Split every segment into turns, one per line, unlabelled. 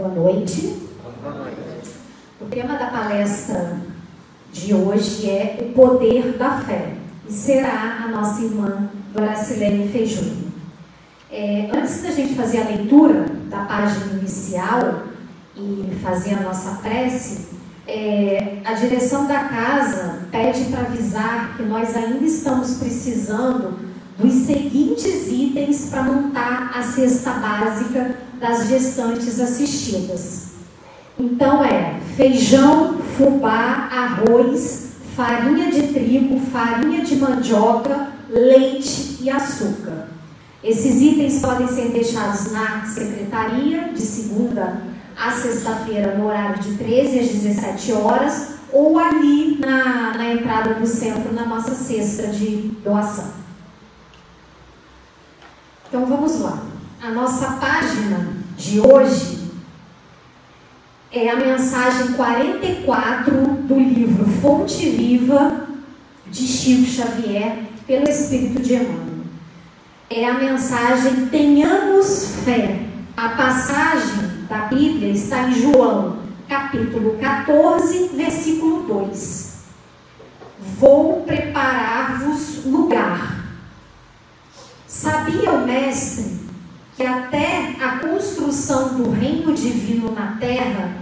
Boa noite. O tema da palestra de hoje é o poder da fé e será a nossa irmã Doracilene Feijuni. É, antes da gente fazer a leitura da página inicial e fazer a nossa prece, é, a direção da casa pede para avisar que nós ainda estamos precisando dos seguintes itens para montar a cesta básica das gestantes assistidas. Então é feijão, fubá, arroz, farinha de trigo, farinha de mandioca, leite e açúcar. Esses itens podem ser deixados na secretaria de segunda a sexta-feira, no horário de 13 às 17 horas, ou ali na, na entrada do centro, na nossa cesta de doação. Então vamos lá. A nossa página de hoje é a mensagem 44 do livro Fonte Viva de Chico Xavier, pelo Espírito de Emmanuel. É a mensagem Tenhamos fé. A passagem da Bíblia está em João, capítulo 14, versículo 2. Vou preparar-vos lugar. Sabia o Mestre que até a construção do reino divino na terra,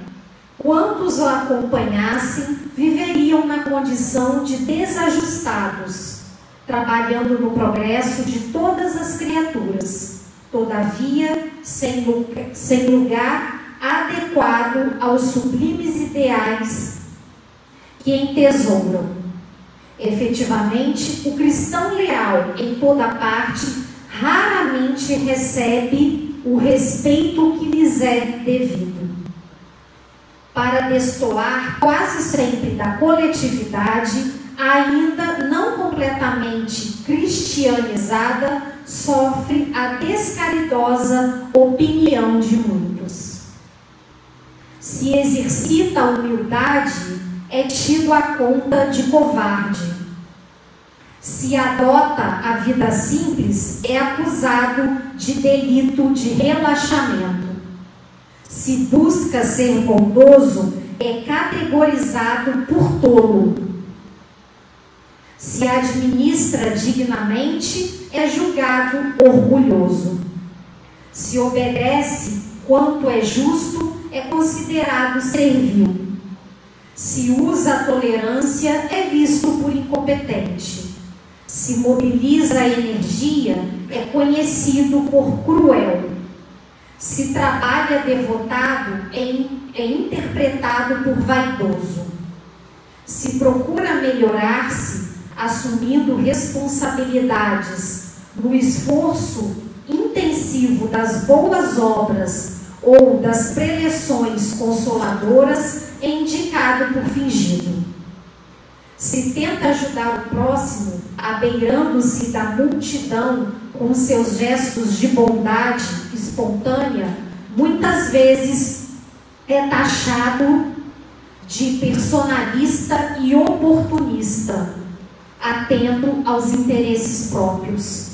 quantos o acompanhassem viveriam na condição de desajustados, trabalhando no progresso de todas as criaturas todavia sem, sem lugar adequado aos sublimes ideais que entesouram. Efetivamente, o cristão leal em toda parte raramente recebe o respeito que lhes é devido. Para destoar quase sempre da coletividade, ainda não completamente cristianizada, sofre a descaridosa opinião de muitos. Se exercita a humildade, é tido a conta de covarde. Se adota a vida simples, é acusado de delito de relaxamento. Se busca ser bondoso, é categorizado por tolo se administra dignamente, é julgado orgulhoso. Se obedece quanto é justo, é considerado servil. Se usa tolerância, é visto por incompetente. Se mobiliza a energia, é conhecido por cruel. Se trabalha devotado, é, é interpretado por vaidoso. Se procura melhorar-se, assumindo responsabilidades no esforço intensivo das boas obras ou das preleções consoladoras, é indicado por fingido. Se tenta ajudar o próximo, abeirando-se da multidão com seus gestos de bondade espontânea, muitas vezes é taxado de personalista e oportunista, atento aos interesses próprios.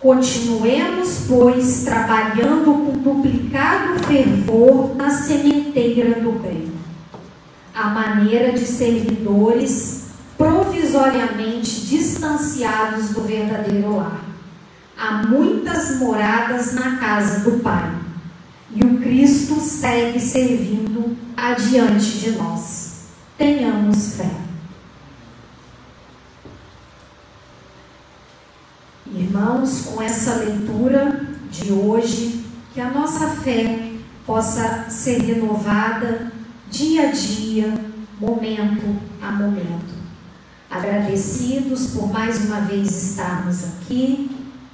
Continuemos, pois, trabalhando com duplicado fervor na sementeira do bem, a maneira de servidores provisoriamente distanciados do verdadeiro lar. Há muitas moradas na casa do Pai, e o Cristo segue servindo adiante de nós. Tenhamos fé. Irmãos, com essa leitura de hoje, que a nossa fé possa ser renovada dia a dia, momento a momento. Agradecidos por mais uma vez estarmos aqui,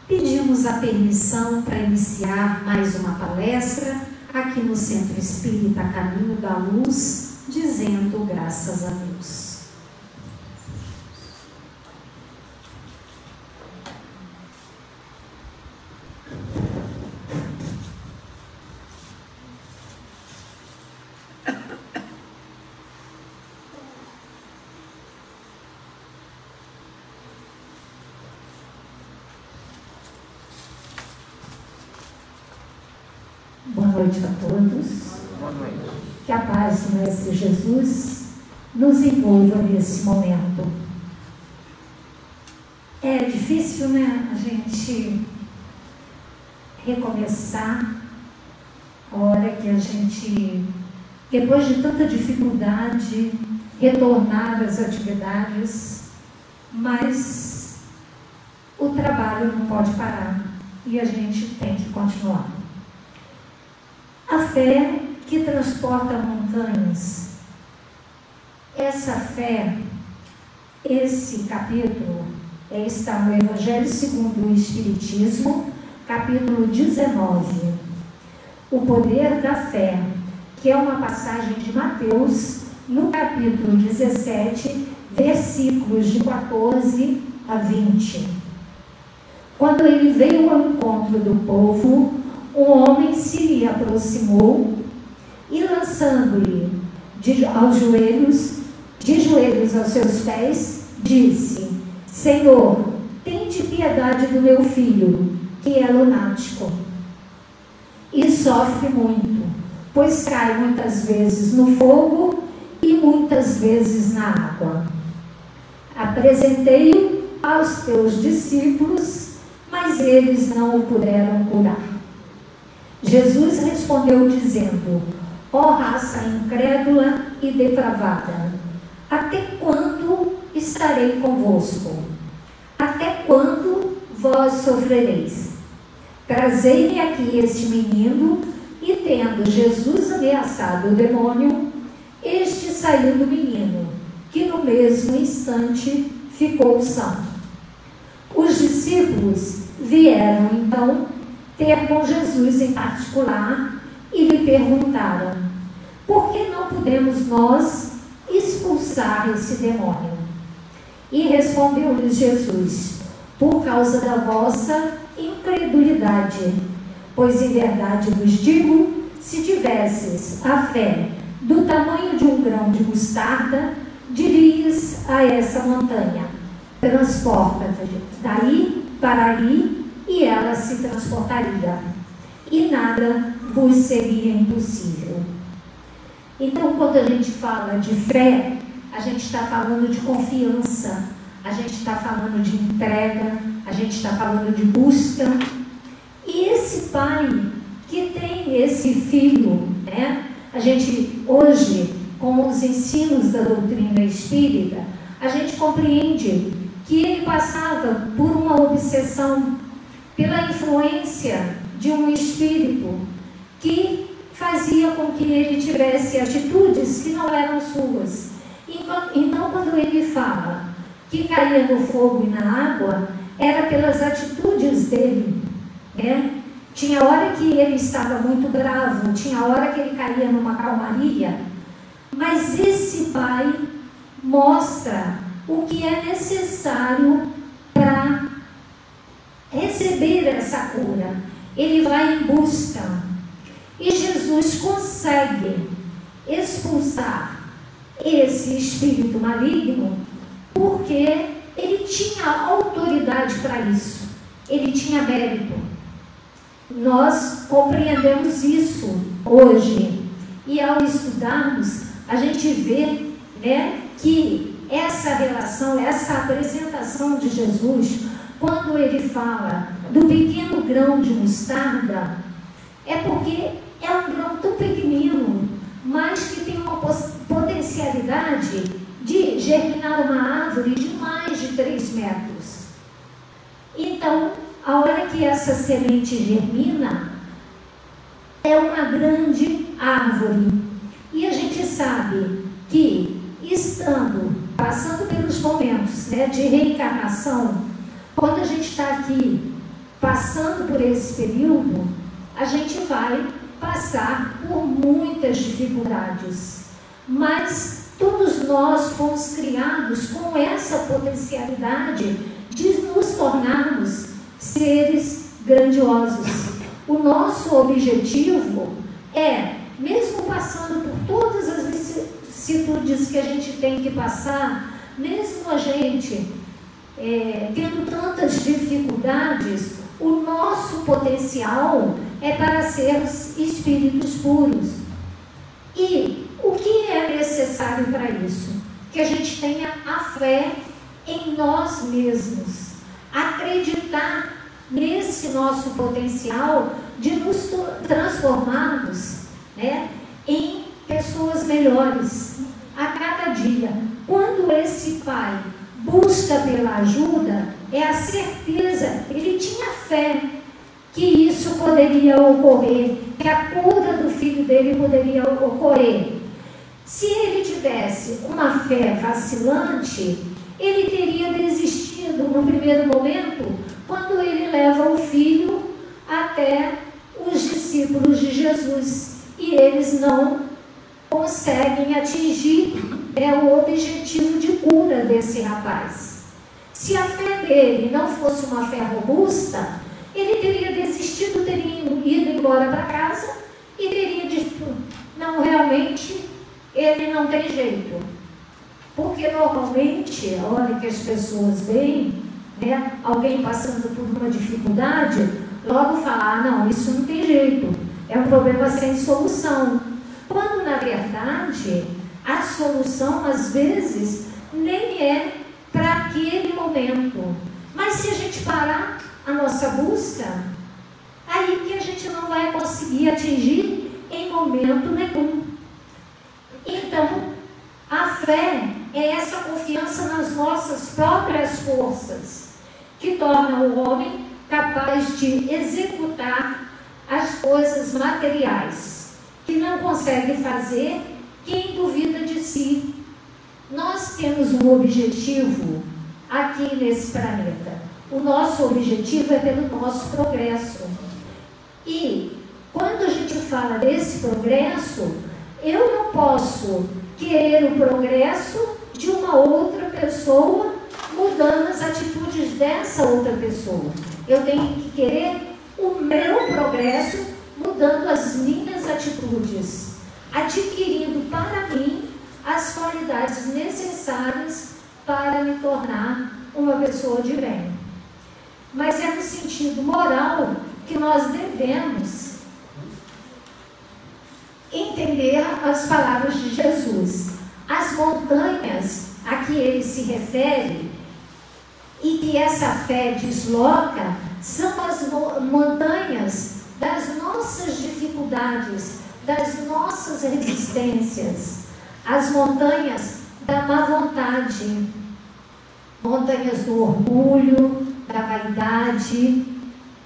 pedimos a permissão para iniciar mais uma palestra aqui no Centro Espírita Caminho da Luz, dizendo graças a Deus.
Noite a todos. Que a paz do Mestre Jesus nos envolva nesse momento. É difícil, né, a gente recomeçar a hora que a gente, depois de tanta dificuldade, retornar às atividades, mas o trabalho não pode parar e a gente tem que continuar. Fé que transporta montanhas. Essa fé, esse capítulo, está no Evangelho segundo o Espiritismo, capítulo 19. O poder da fé, que é uma passagem de Mateus, no capítulo 17, versículos de 14 a 20. Quando ele veio ao encontro do povo, um homem se lhe aproximou e lançando-lhe aos joelhos, de joelhos aos seus pés, disse: Senhor, tende piedade do meu filho, que é lunático e sofre muito, pois cai muitas vezes no fogo e muitas vezes na água. Apresentei-o aos teus discípulos, mas eles não o puderam curar. Jesus respondeu dizendo: Ó oh, raça incrédula e depravada, até quando estarei convosco? Até quando vós sofrereis? Trazei-me aqui este menino, e tendo Jesus ameaçado o demônio, este saiu do menino, que no mesmo instante ficou são. Os discípulos vieram então ter com Jesus em particular e lhe perguntaram: por que não podemos nós expulsar esse demônio? E respondeu-lhes Jesus: por causa da vossa incredulidade. Pois em verdade vos digo: se tivesses a fé do tamanho de um grão de mostarda, dirias a essa montanha: transporta-te daí para ali, e ela se transportaria, e nada vos seria impossível. Então, quando a gente fala de fé, a gente está falando de confiança, a gente está falando de entrega, a gente está falando de busca. E esse pai que tem esse filho, né? A gente hoje, com os ensinos da doutrina espírita, a gente compreende que ele passava por uma obsessão pela influência de um espírito que fazia com que ele tivesse atitudes que não eram suas. Então, quando ele fala que caía no fogo e na água, era pelas atitudes dele. Né? Tinha hora que ele estava muito bravo, tinha hora que ele caía numa calmaria, mas esse pai mostra o que é necessário receber essa cura. Ele vai em busca. E Jesus consegue expulsar esse espírito maligno porque ele tinha autoridade para isso, ele tinha mérito. Nós compreendemos isso hoje e ao estudarmos, a gente vê né, que essa relação, essa apresentação de Jesus, quando ele fala do pequeno grão de mostarda, é porque é um grão tão pequenino, mas que tem uma potencialidade de germinar uma árvore de mais de 3 metros. Então, a hora que essa semente germina, é uma grande árvore. E a gente sabe que, estando, passando pelos momentos né, de reencarnação, quando a gente está aqui passando por esse período, a gente vai passar por muitas dificuldades. Mas Todos nós fomos criados com essa potencialidade de nos tornarmos seres grandiosos. O nosso objetivo é, mesmo passando por todas as vicissitudes que a gente tem que passar, mesmo a gente é, tendo tantas dificuldades, o nosso potencial é para sermos espíritos puros. E o que é necessário para isso? Que a gente tenha a fé em nós mesmos, acreditar nesse nosso potencial de nos transformarmos né, em pessoas melhores a cada dia. Quando esse pai busca pela ajuda, é a certeza, ele tinha fé que isso poderia ocorrer, que a cura do filho dele poderia ocorrer. Se ele tivesse uma fé vacilante, ele teria desistido no primeiro momento, quando ele leva o filho até os discípulos de Jesus e eles não conseguem atingir é, o objetivo desse rapaz. Se a fé dele não fosse uma fé robusta, ele teria desistido, teria ido embora para casa e teria dito: não, realmente, ele não tem jeito. Porque normalmente, a hora que as pessoas veem né, alguém passando por uma dificuldade, logo falar: ah, não, isso não tem jeito, é um problema sem solução. Quando na verdade a solução às vezes nem é para aquele momento. Mas se a gente parar a nossa busca, aí que a gente não vai conseguir atingir em momento nenhum. Então, a fé é essa confiança nas nossas próprias forças, que torna o homem capaz de executar as coisas materiais, que não consegue fazer quem duvida de si. Nós temos um objetivo aqui nesse planeta. O nosso objetivo é pelo nosso progresso. E quando a gente fala desse progresso, eu não posso querer o progresso de uma outra pessoa mudando as atitudes dessa outra pessoa. Eu tenho que querer o meu progresso mudando as minhas atitudes, adquirindo para mim as qualidades necessárias para me tornar uma pessoa de bem mas é no sentido moral que nós devemos entender as palavras de Jesus. As montanhas a que ele se refere e que essa fé desloca são as montanhas das nossas dificuldades, das nossas resistências, as montanhas da má vontade, montanhas do orgulho, da vaidade.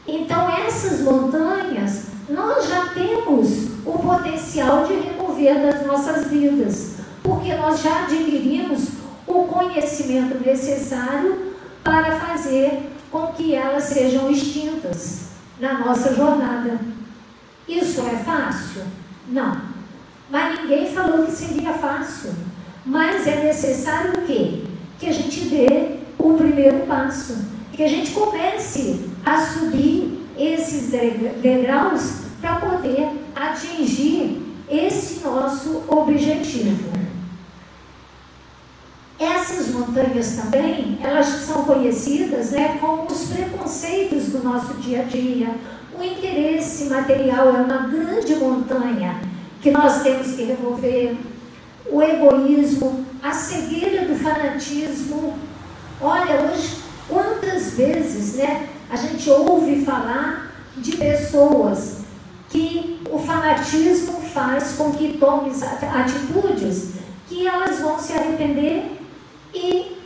Então, essas montanhas, nós já temos o potencial de remover das nossas vidas, porque nós já adquirimos o conhecimento necessário para fazer com que elas sejam extintas na nossa jornada. Isso é fácil? Não. Mas ninguém falou que seria fácil. Mas é necessário o quê? Que a gente dê o primeiro passo que a gente comece a subir esses degraus para poder atingir esse nosso objetivo. Essas montanhas também, elas são conhecidas né, como os preconceitos do nosso dia a dia. O interesse material é uma grande montanha que nós temos que remover. O egoísmo, a cegueira do fanatismo. Olha, hoje Quantas vezes né, a gente ouve falar de pessoas que o fanatismo faz com que tomem atitudes que elas vão se arrepender e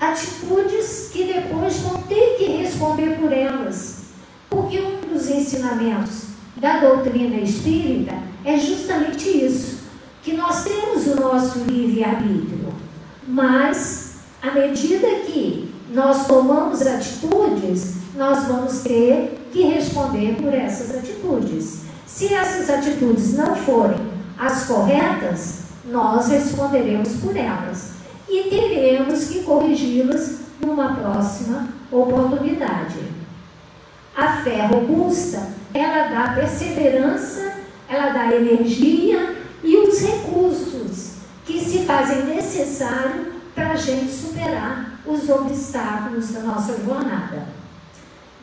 atitudes que depois vão ter que responder por elas. Porque um dos ensinamentos da doutrina espírita é justamente isso, que nós temos o nosso livre-arbítrio, mas à medida que nós tomamos atitudes, nós vamos ter que responder por essas atitudes. Se essas atitudes não forem as corretas, nós responderemos por elas e teremos que corrigi-las numa próxima oportunidade. A fé robusta, ela dá perseverança, ela dá energia e os recursos que se fazem necessário para a gente superar os obstáculos da nossa jornada.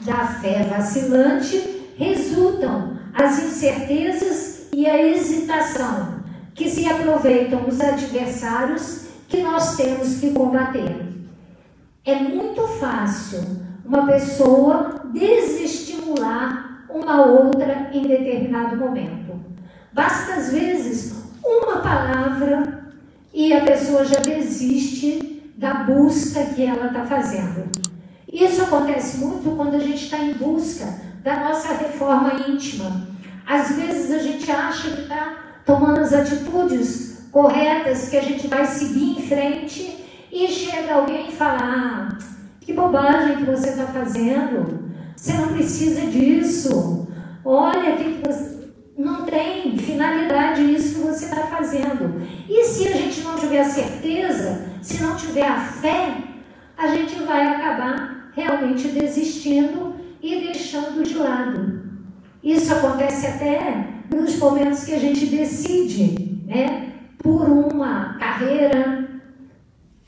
Da fé vacilante, resultam as incertezas e a hesitação que se aproveitam os adversários que nós temos que combater. É muito fácil uma pessoa desestimular uma outra em determinado momento. Basta, às vezes, uma palavra e a pessoa já desiste da busca que ela está fazendo. Isso acontece muito quando a gente está em busca da nossa reforma íntima. Às vezes a gente acha que está tomando as atitudes corretas, que a gente vai seguir em frente e chega alguém e fala: ah, que bobagem que você está fazendo, você não precisa disso. Olha, que você... não tem finalidade isso que você está fazendo. E se a gente não tiver certeza, se não tiver a fé, a gente vai acabar realmente desistindo e deixando de lado. Isso acontece até nos momentos que a gente decide, né, por uma carreira,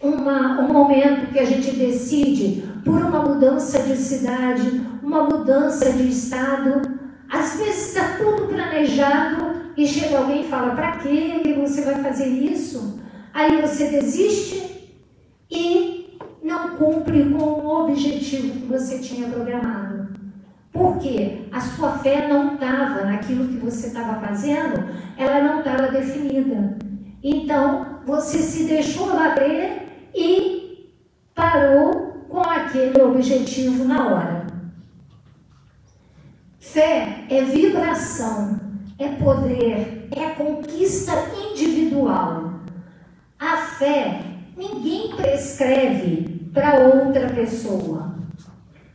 uma, um momento que a gente decide por uma mudança de cidade, uma mudança de estado. Às vezes está tudo planejado e chega alguém e fala: para que você vai fazer isso? Aí você desiste e não cumpre com o objetivo que você tinha programado. Porque a sua fé não estava naquilo que você estava fazendo, ela não estava definida. Então, você se deixou bater e parou com aquele objetivo na hora. Fé é vibração, é poder, é conquista individual. A fé ninguém prescreve para outra pessoa.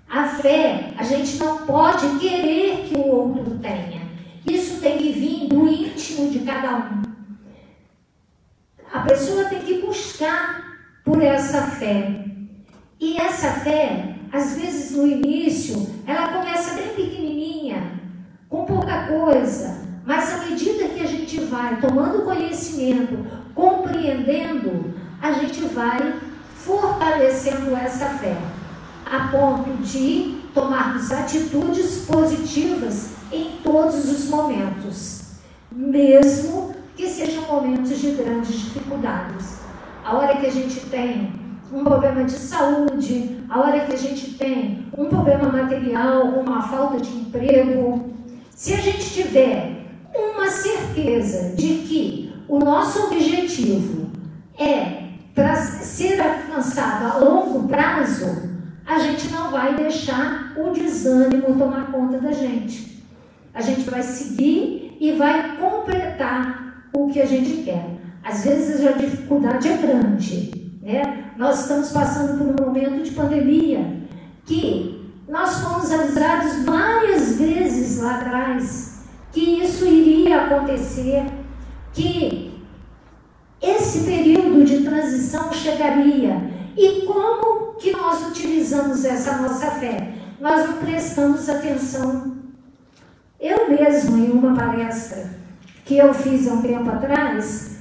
A fé, a gente não pode querer que o outro tenha. Isso tem que vir do íntimo de cada um. A pessoa tem que buscar por essa fé. E essa fé, às vezes no início, ela começa bem pequenininha, com pouca coisa, mas à medida que a gente vai tomando conhecimento, compreendendo, a gente vai fortalecendo essa fé a ponto de tomarmos atitudes positivas em todos os momentos, mesmo que sejam momentos de grandes dificuldades. A hora que a gente tem um problema de saúde, a hora que a gente tem um problema material, uma falta de emprego, se a gente tiver uma certeza de que o nosso objetivo é para ser alcançado a longo prazo, a gente não vai deixar o desânimo tomar conta da gente. A gente vai seguir e vai completar o que a gente quer. Às vezes a dificuldade é grande. Né? Nós estamos passando por um momento de pandemia que nós fomos avisados várias vezes lá atrás que isso iria acontecer, que esse período de transição chegaria e como que nós utilizamos essa nossa fé? Nós não prestamos atenção. Eu mesmo, em uma palestra que eu fiz há um tempo atrás,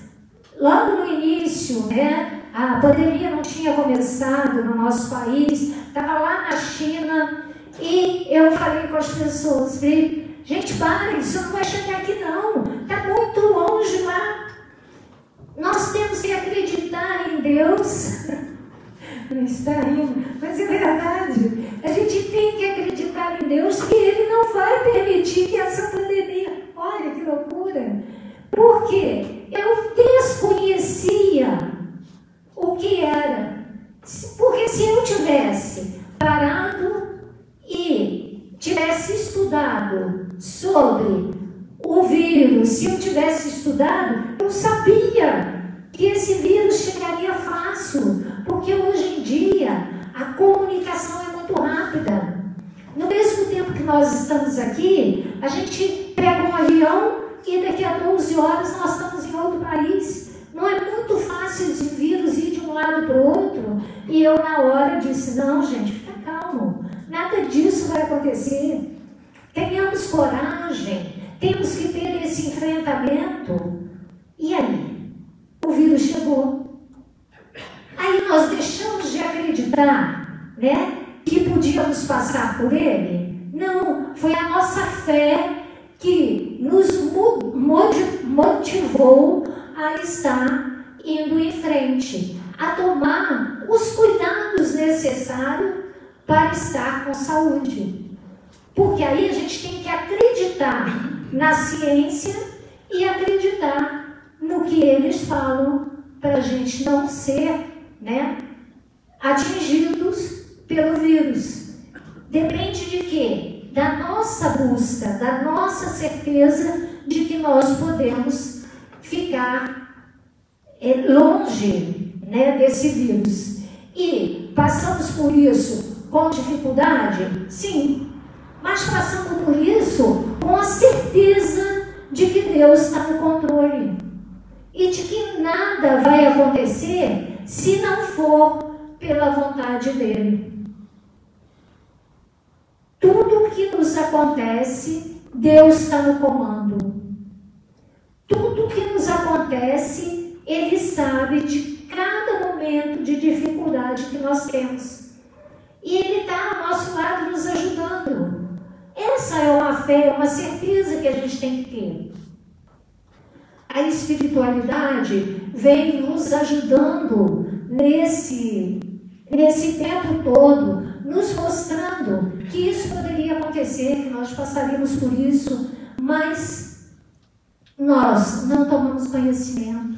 logo no início, né, a pandemia não tinha começado no nosso país, estava lá na China, e eu falei com as pessoas, gente, para, isso não vai chegar aqui não, está muito longe lá. Nós temos que acreditar em Deus. não está rindo, mas é verdade. A gente tem que acreditar em Deus que Ele não vai permitir que essa pandemia. Olha que loucura! Porque eu desconhecia o que era. Porque se eu tivesse parado e tivesse estudado sobre o vírus, se eu tivesse estudado, eu sabia que esse vírus chegaria fácil, porque hoje em dia a comunicação é muito rápida. No mesmo tempo que nós estamos aqui, a gente pega um avião e daqui a 12 horas nós estamos em outro país. Não é muito fácil esse vírus ir de um lado para o outro. E eu, na hora, disse: não, gente, fica calmo. Nada disso vai acontecer. Tenhamos coragem. Temos que ter esse enfrentamento. E aí? O vírus chegou. Aí nós deixamos de acreditar, né, que podíamos passar por ele? Não, foi a nossa fé que nos motivou a estar indo em frente, a tomar os cuidados necessários para estar com saúde. Porque aí a gente tem que acreditar na ciência e acreditar no que eles falam para a gente não ser né, atingidos pelo vírus. Depende de quê? Da nossa busca, da nossa certeza de que nós podemos ficar longe né, desse vírus. E passamos por isso com dificuldade? Sim. Mas passando por isso com a certeza de que Deus está no controle. E de que nada vai acontecer se não for pela vontade dele. Tudo que nos acontece, Deus está no comando. Tudo que nos acontece, Ele sabe de cada momento de dificuldade que nós temos. E Ele está ao nosso lado nos ajudando. Essa é uma fé, uma certeza que a gente tem que ter. A espiritualidade vem nos ajudando nesse, nesse tempo todo, nos mostrando que isso poderia acontecer, que nós passaríamos por isso, mas nós não tomamos conhecimento.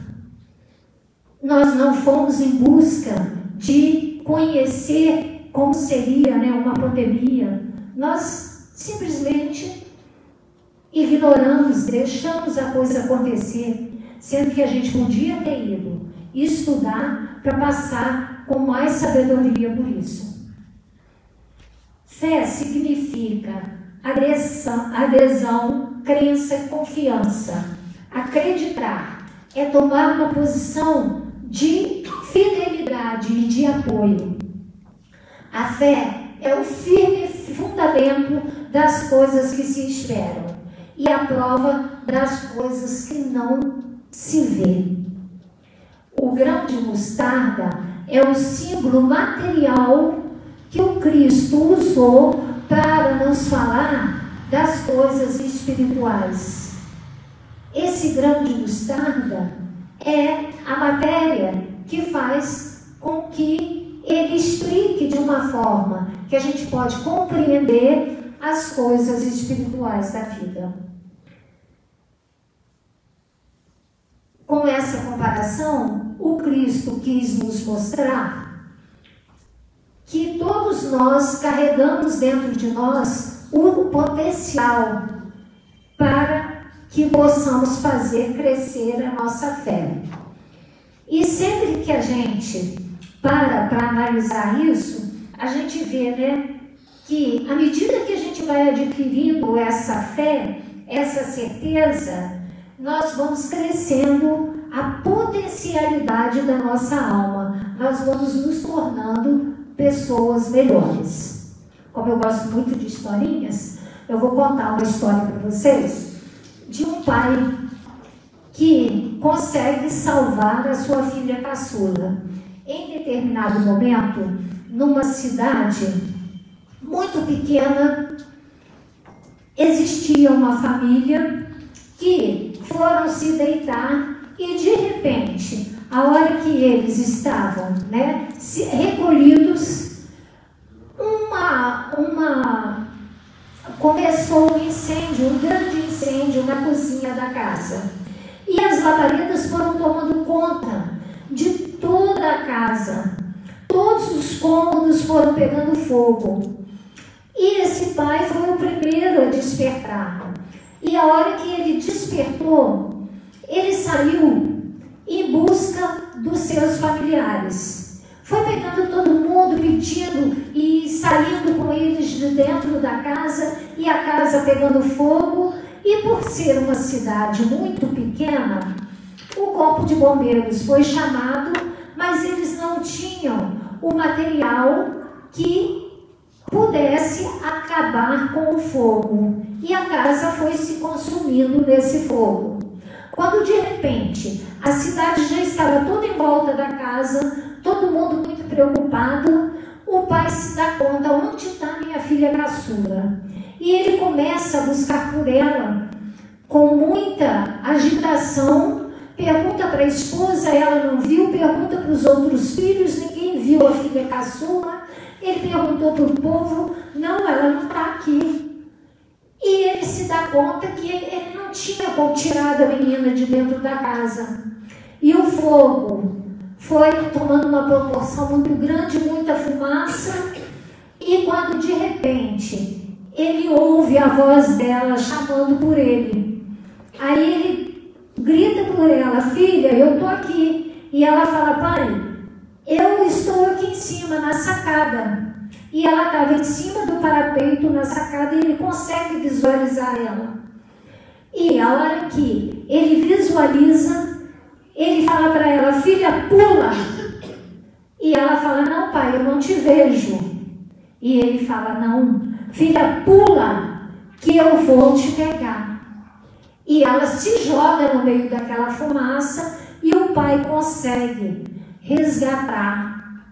Nós não fomos em busca de conhecer como seria né, uma pandemia. Nós simplesmente ignoramos, deixamos a coisa acontecer, sendo que a gente podia ter ido estudar para passar com mais sabedoria por isso. Fé significa adesão, adesão crença e confiança. Acreditar é tomar uma posição de fidelidade e de apoio. A fé é o firme fundamento das coisas que se esperam e a prova das coisas que não se vê. O grão de mostarda é o símbolo material que o Cristo usou para nos falar das coisas espirituais. Esse grão de mostarda é a matéria que faz com que ele explique de uma forma que a gente pode compreender as coisas espirituais da vida. Com essa comparação, o Cristo quis nos mostrar que todos nós carregamos dentro de nós o potencial para que possamos fazer crescer a nossa fé. E sempre que a gente para para analisar isso, a gente vê, né, que à medida que a gente vai adquirindo essa fé, essa certeza, nós vamos crescendo a potencialidade da nossa alma, nós vamos nos tornando pessoas melhores. Como eu gosto muito de historinhas, eu vou contar uma história para vocês de um pai que consegue salvar a sua filha caçula. Em determinado momento, numa cidade muito pequena, existia uma família que foram se deitar e de repente, a hora que eles estavam né, recolhidos, uma, uma começou um incêndio, um grande incêndio na cozinha da casa. E as labaredas foram tomando conta de toda a casa. Todos os cômodos foram pegando fogo. E esse pai foi o primeiro a despertar. E a hora que ele despertou, ele saiu em busca dos seus familiares. Foi pegando todo mundo, pedindo e saindo com eles de dentro da casa e a casa pegando fogo. E por ser uma cidade muito pequena, o corpo de bombeiros foi chamado, mas eles não tinham o material que pudesse acabar com o fogo. E a casa foi se consumindo nesse fogo. Quando de repente a cidade já estava toda em volta da casa, todo mundo muito preocupado, o pai se dá conta onde está minha filha caçula. E ele começa a buscar por ela com muita agitação. Pergunta para a esposa, ela não viu. Pergunta para os outros filhos, ninguém viu a filha caçula. Ele perguntou para o povo, não, ela não está aqui. E ele se dá conta que ele não tinha tirado a menina de dentro da casa. E o fogo foi tomando uma proporção muito grande, muita fumaça. E quando de repente ele ouve a voz dela chamando por ele. Aí ele grita por ela, filha, eu estou aqui. E ela fala, pai, eu estou aqui em cima, na sacada. E ela estava em cima do parapeito, na sacada, e ele consegue visualizar ela. E a hora que ele visualiza, ele fala para ela, filha, pula. E ela fala, não, pai, eu não te vejo. E ele fala, não, filha, pula, que eu vou te pegar. E ela se joga no meio daquela fumaça e o pai consegue resgatar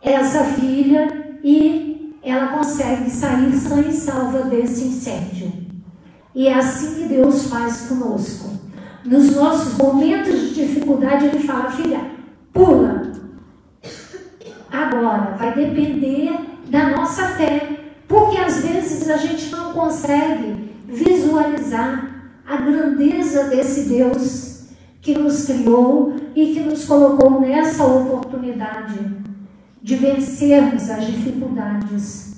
essa filha e ela consegue sair sã e salva desse incêndio. E é assim que Deus faz conosco. Nos nossos momentos de dificuldade, Ele fala: filha, pula. Agora, vai depender da nossa fé, porque às vezes a gente não consegue visualizar a grandeza desse Deus que nos criou e que nos colocou nessa oportunidade de vencermos as dificuldades.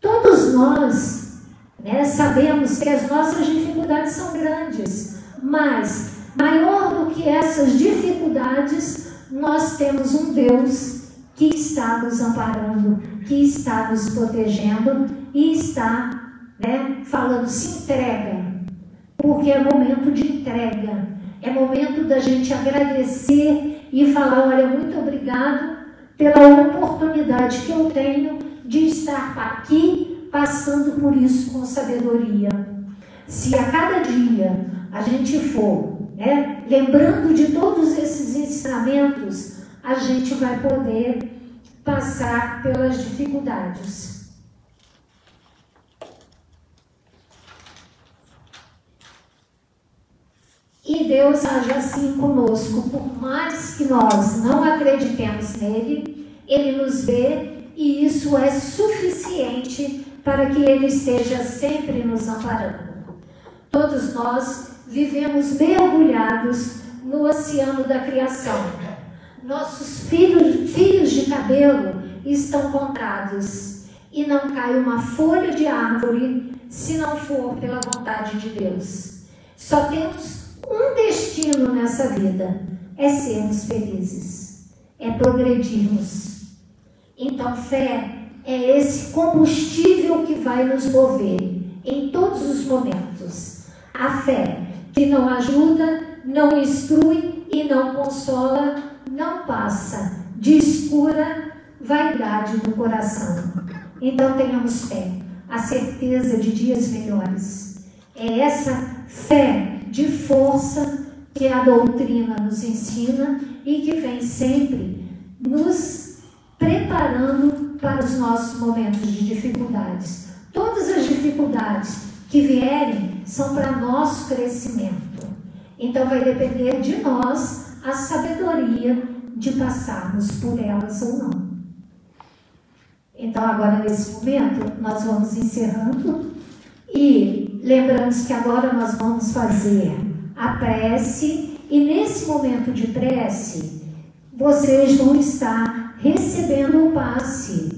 Todos nós né, sabemos que as nossas dificuldades são grandes, mas maior do que essas dificuldades, nós temos um Deus que está nos amparando, que está nos protegendo e está né, falando: se entrega, porque é momento de entrega é momento da gente agradecer e falar: olha, muito obrigado pela oportunidade que eu tenho de estar aqui passando por isso com sabedoria. Se a cada dia a gente for né, lembrando de todos esses ensinamentos, a gente vai poder passar pelas dificuldades. E Deus age assim conosco, por mais que nós não acreditemos nele, ele nos vê e isso é suficiente para que ele esteja sempre nos amparando. Todos nós vivemos mergulhados no oceano da criação. Nossos filhos, filhos de cabelo estão contados e não cai uma folha de árvore se não for pela vontade de Deus. Só temos um destino nessa vida: é sermos felizes, é progredirmos. Então, fé é esse combustível que vai nos mover em todos os momentos. A fé que não ajuda, não instrui e não consola, não passa de escura vaidade no coração. Então tenhamos fé, a certeza de dias melhores. É essa fé de força que a doutrina nos ensina e que vem sempre nos preparando para os nossos momentos de dificuldades. Todas as dificuldades que vierem são para nosso crescimento. Então vai depender de nós a sabedoria de passarmos por elas ou não. Então agora nesse momento nós vamos encerrando e lembramos que agora nós vamos fazer a prece e nesse momento de prece vocês vão estar recebendo o passe.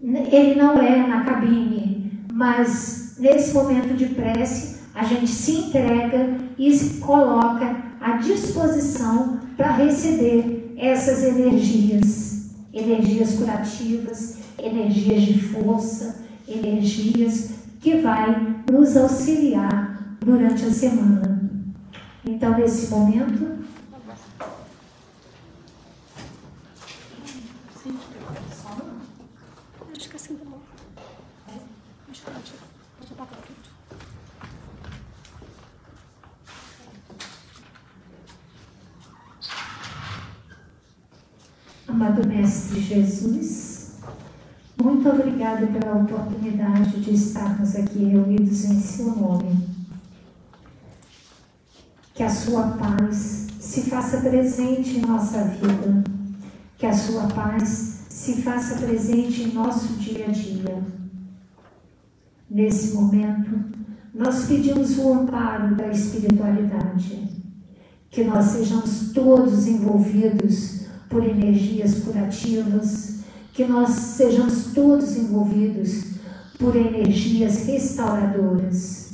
Ele não é na cabine, mas nesse momento de prece a gente se entrega e se coloca à disposição para receber essas energias, energias curativas, energias de força, energias que vai nos auxiliar durante a semana. Então, nesse momento, Acho que assim tá bom. Acho que pode, pode apagar tudo. Amado Mestre Jesus, muito obrigada pela oportunidade de estarmos aqui reunidos em seu nome. Que a sua paz se faça presente em nossa vida. Que a sua paz se faça presente em nosso dia a dia. Nesse momento, nós pedimos o amparo da espiritualidade. Que nós sejamos todos envolvidos por energias curativas que nós sejamos todos envolvidos por energias restauradoras.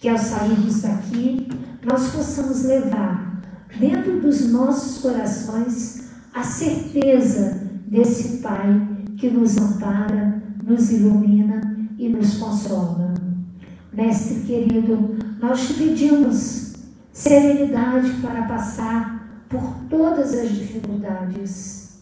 Que ao sairmos daqui, nós possamos levar dentro dos nossos corações a certeza desse Pai que nos ampara, nos ilumina e nos consola. Mestre querido, nós te pedimos serenidade para passar por todas as dificuldades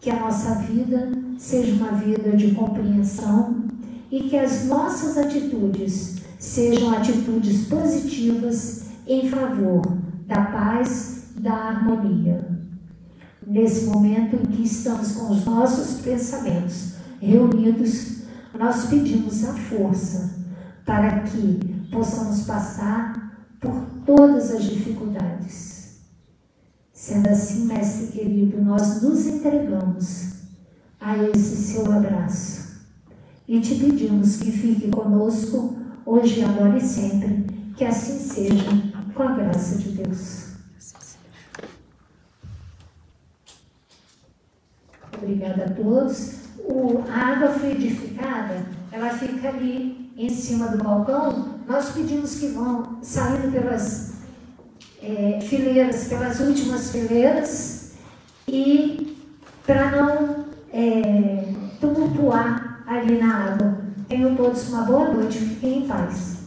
que a nossa vida seja uma vida de compreensão e que as nossas atitudes sejam atitudes positivas em favor da paz, da harmonia. Nesse momento em que estamos com os nossos pensamentos reunidos, nós pedimos a força para que possamos passar por todas as dificuldades Sendo assim, Mestre querido, nós nos entregamos a esse seu abraço e te pedimos que fique conosco hoje, agora e sempre, que assim seja, com a graça de Deus. Obrigada a todos. O, a água fluidificada, ela fica ali em cima do balcão. Nós pedimos que vão saindo pelas é, fileiras, pelas últimas fileiras, e para não é, tumultuar ali na água. Tenham todos uma boa noite, fiquem em paz.